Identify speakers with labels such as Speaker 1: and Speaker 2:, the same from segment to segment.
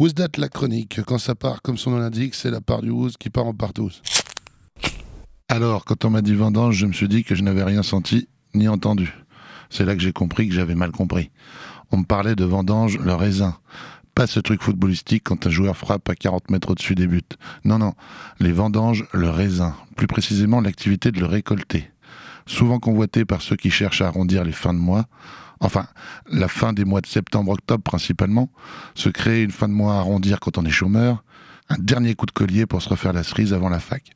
Speaker 1: Who's that la chronique Quand ça part, comme son nom l'indique, c'est la part du Who's qui part en partouze. Alors, quand on m'a dit vendange, je me suis dit que je n'avais rien senti ni entendu. C'est là que j'ai compris que j'avais mal compris. On me parlait de vendange le raisin. Pas ce truc footballistique quand un joueur frappe à 40 mètres au-dessus des buts. Non, non, les vendanges, le raisin. Plus précisément, l'activité de le récolter. Souvent convoité par ceux qui cherchent à arrondir les fins de mois, enfin, la fin des mois de septembre-octobre principalement, se créer une fin de mois à arrondir quand on est chômeur, un dernier coup de collier pour se refaire la cerise avant la fac.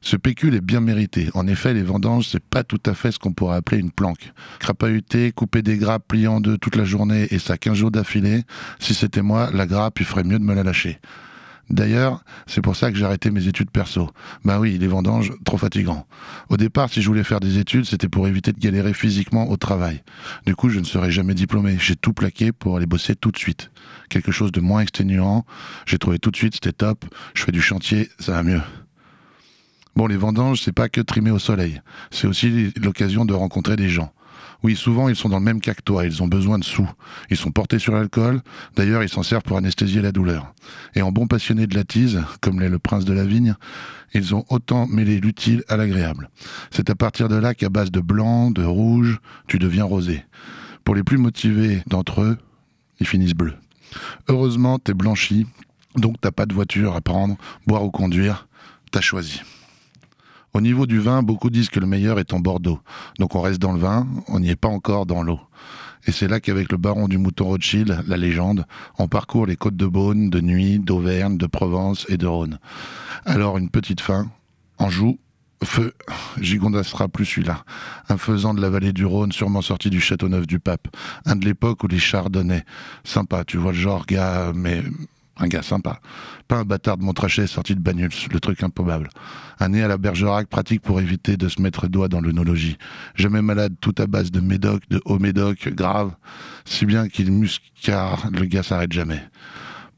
Speaker 1: Ce pécule est bien mérité. En effet, les vendanges, c'est pas tout à fait ce qu'on pourrait appeler une planque. Crapahuter, couper des grappes, plier en deux toute la journée et ça 15 jours d'affilée, si c'était moi, la grappe, il ferait mieux de me la lâcher. D'ailleurs, c'est pour ça que j'ai arrêté mes études perso. Bah oui, les vendanges, trop fatigant. Au départ, si je voulais faire des études, c'était pour éviter de galérer physiquement au travail. Du coup, je ne serais jamais diplômé. J'ai tout plaqué pour aller bosser tout de suite. Quelque chose de moins exténuant. J'ai trouvé tout de suite, c'était top. Je fais du chantier, ça va mieux. Bon, les vendanges, c'est pas que trimer au soleil. C'est aussi l'occasion de rencontrer des gens. Oui, souvent, ils sont dans le même cas que toi, ils ont besoin de sous. Ils sont portés sur l'alcool, d'ailleurs, ils s'en servent pour anesthésier la douleur. Et en bon passionné de la tise, comme l'est le prince de la vigne, ils ont autant mêlé l'utile à l'agréable. C'est à partir de là qu'à base de blanc, de rouge, tu deviens rosé. Pour les plus motivés d'entre eux, ils finissent bleus. Heureusement, t'es blanchi, donc t'as pas de voiture à prendre, boire ou conduire, t'as choisi. Au niveau du vin, beaucoup disent que le meilleur est en Bordeaux. Donc on reste dans le vin, on n'y est pas encore dans l'eau. Et c'est là qu'avec le baron du mouton Rothschild, la légende, on parcourt les côtes de Beaune, de Nuit, d'Auvergne, de Provence et de Rhône. Alors une petite fin, Anjou, feu, sera plus celui-là. Un faisant de la vallée du Rhône, sûrement sorti du Châteauneuf du Pape. Un de l'époque où les chardonnaient. Sympa, tu vois le genre, gars, mais un gars sympa. Pas un bâtard de Montrachet sorti de Bagnulls, le truc improbable. Un nez à la Bergerac pratique pour éviter de se mettre doigt dans l'œnologie. Jamais malade, tout à base de médoc, de haut médoc, grave. Si bien qu'il muscar, le gars s'arrête jamais.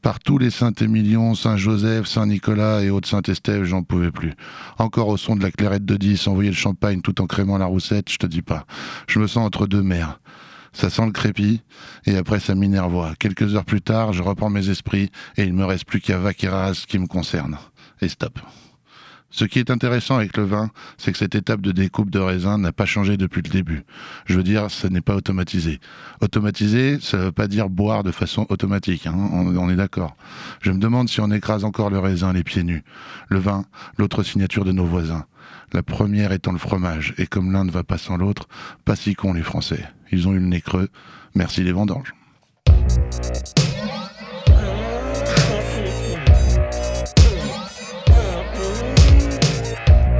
Speaker 1: Par tous les Saint-Émilion, Saint-Joseph, Saint-Nicolas et autres Saint-Estève, j'en pouvais plus. Encore au son de la clairette de 10, envoyer le champagne tout en crémant la roussette, je te dis pas. Je me sens entre deux mers ça sent le crépi, et après ça m'énervoie. Quelques heures plus tard, je reprends mes esprits, et il me reste plus qu'à Vaqueras qui me concerne. Et stop. Ce qui est intéressant avec le vin, c'est que cette étape de découpe de raisin n'a pas changé depuis le début. Je veux dire, ce n'est pas automatisé. Automatisé, ça ne veut pas dire boire de façon automatique, hein, on, on, est d'accord. Je me demande si on écrase encore le raisin les pieds nus. Le vin, l'autre signature de nos voisins. La première étant le fromage, et comme l'un ne va pas sans l'autre, pas si con les Français. Ils ont eu le nez creux. Merci les vendanges.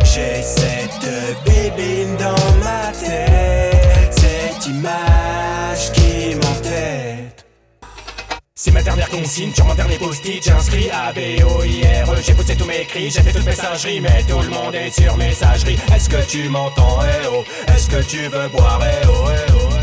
Speaker 2: J'ai cette bébine dans ma tête, cette image qui m'entête. C'est ma dernière consigne sur mon dernier post-it, j'ai inscrit A, B, O, I, R, E, j'ai poussé tous mes cris, j'ai fait toute messagerie, mais tout le monde est sur messagerie. Est-ce que tu m'entends, eh oh Est-ce que tu veux boire, eh oh, eh oh,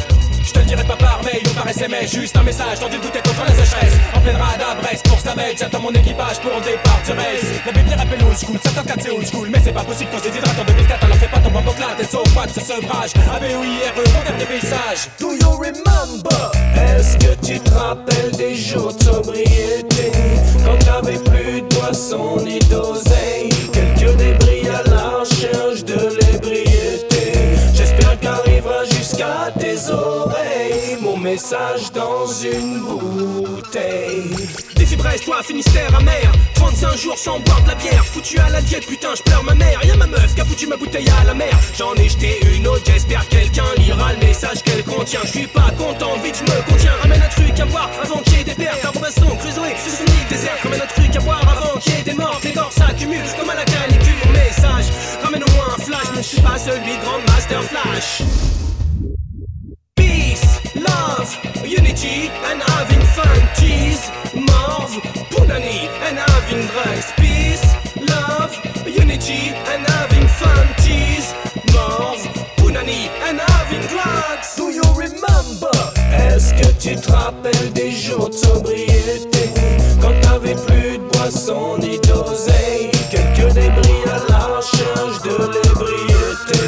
Speaker 2: je te dirai pas par mail ou par SMS, juste un message une bouteille contre la sécheresse. En pleine rade à Brest pour Stamel, j'attends mon équipage pour le départ du race. La baby rappelle old school, certains cas c'est old school, mais c'est pas possible quand c'est hydratant en 2004, alors fais pas ton bambou là, t'es sauve pas de ce sevrage. ABOIRE, mon dernier message.
Speaker 3: Do you remember? Est-ce que tu te rappelles des jours de sobriété? Quand t'avais plus de boisson ni d'oseille, quelques débris à la recherche de jusqu'à tes oreilles mon message dans une bouteille.
Speaker 2: Défi Brest, toi, Finistère amer. 35 jours sans boire de la bière. Foutu à la diète, putain, je pleure ma mère. Y'a ma meuf qui a foutu ma bouteille à la mer. J'en ai jeté une autre, j'espère quelqu'un lira le message qu'elle contient. Je suis pas content, vite je me contiens. Ramène un truc à boire avant qu'il y ait des pertes. Un Robinson, Crusoe, île déserte Ramène un truc à boire avant qu'il y ait des morts. Les corps s'accumulent comme à la canicule. Mon message, ramène au moins un flash. Je ne suis pas celui Grand Master Flash
Speaker 3: jours de sobriété Quand t'avais plus de boisson ni d'oseille Quelques débris à la recherche de l'ébriété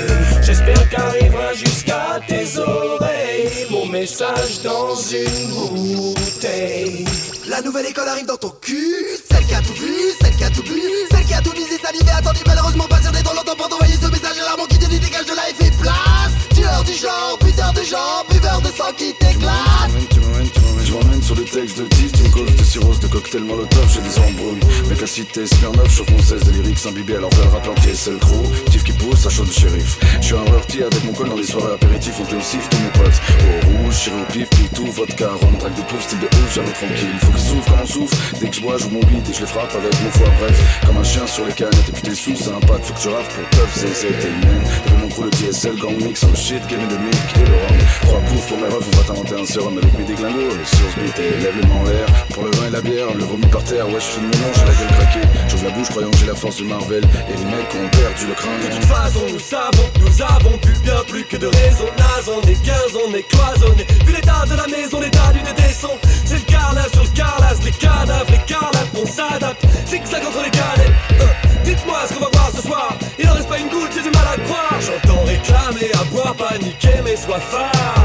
Speaker 3: J'espère qu'arrivera jusqu'à tes oreilles Mon message dans une bouteille.
Speaker 4: La nouvelle école arrive dans ton cul, celle qui a tout vu, celle qui a tout bu, celle qui a tout misé, salivé, attendu, malheureusement des temps longtemps pour t'envoyer ce message alarmant qui te dit dégage de la et place. Tueur du genre, buteur de gens, buveur de sang qui t'éclate.
Speaker 5: Textes de 10 Tu me causes de cirrhose, de cocktail molotov J'ai des embrouilles, mec cité, Smirnoff Chauffe mon 16 de lyrics imbibés alors le rap entier c'est le crew Tif qui pousse, ça chaud de shérif. Je suis un rorty avec mon col dans les soirées apéritifs On se déossif tous mes potes rouge, chiré au pif, tout, vodka Rhum, drague des poufs, style de ouf, jamais tranquille. Faut qu'ils souffrent comme on souffle, dès que je bois, j'ouvre mon beat Et je les frappe avec mon foie, bref Comme un chien sur les canettes et puis t'es sous, c'est un pack Faut que tu raffes pour teuf, zézé, t'es man T'avais mon crew, le DSL, gang mix, oh shit, Kevin de Mick et le rhum. Trois poufs pour mes refs, on va t'inventer un sérum avec mes déglingos Et sur ce beat, lève les en l'air. Pour le vin et la bière, le vomi par terre Ouais je fais mon nom, j'ai la gueule craquée. J'ouvre la bouche croyant que j'ai la force de Marvel. Et les mecs ont perdu le crâne.
Speaker 3: De toute façon, nous savons, nous avons plus bien plus que de raison. Naze, on est 15, on cloisonné. Vu l'état de la maison, l'état du détesson. C'est le carnage sur le carlas, les cadavres, les carlates, on s'adapte. Zigzag entre les canettes. Euh, Dites-moi ce qu'on va voir ce soir. Il en reste pas une goutte, j'ai du mal à croire. J'entends réclamer, à boire, paniquer, mes soifards.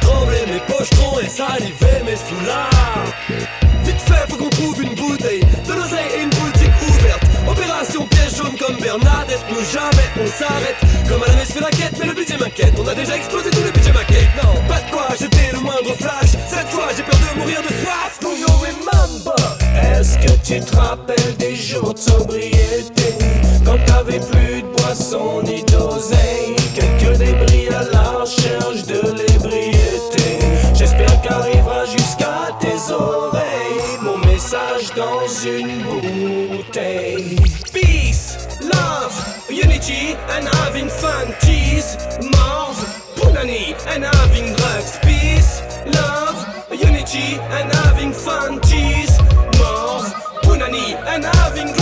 Speaker 3: Trembler mes pochetrons et saliver mes soulards. Vite fait, faut qu'on trouve une bouteille de l'oseille et une boutique ouverte. Opération piège jaune comme Bernadette, nous jamais on s'arrête. Comme à la messe fait la quête, mais le budget m'inquiète. On a déjà explosé tous les budgets maquettes. Pas de quoi jeter le moindre flash. Cette fois, j'ai peur de mourir de soif. Do you remember? Est-ce que tu te rappelles des jours de sobriété? Quand t'avais plus de boisson ni d'oseille. Quelques débris à la recherche de l'ébriété. J'espère qu'arrivera jusqu'à tes oreilles mon message dans une bouteille. Peace, love, unity, and having fun. Cheese, Punani, and having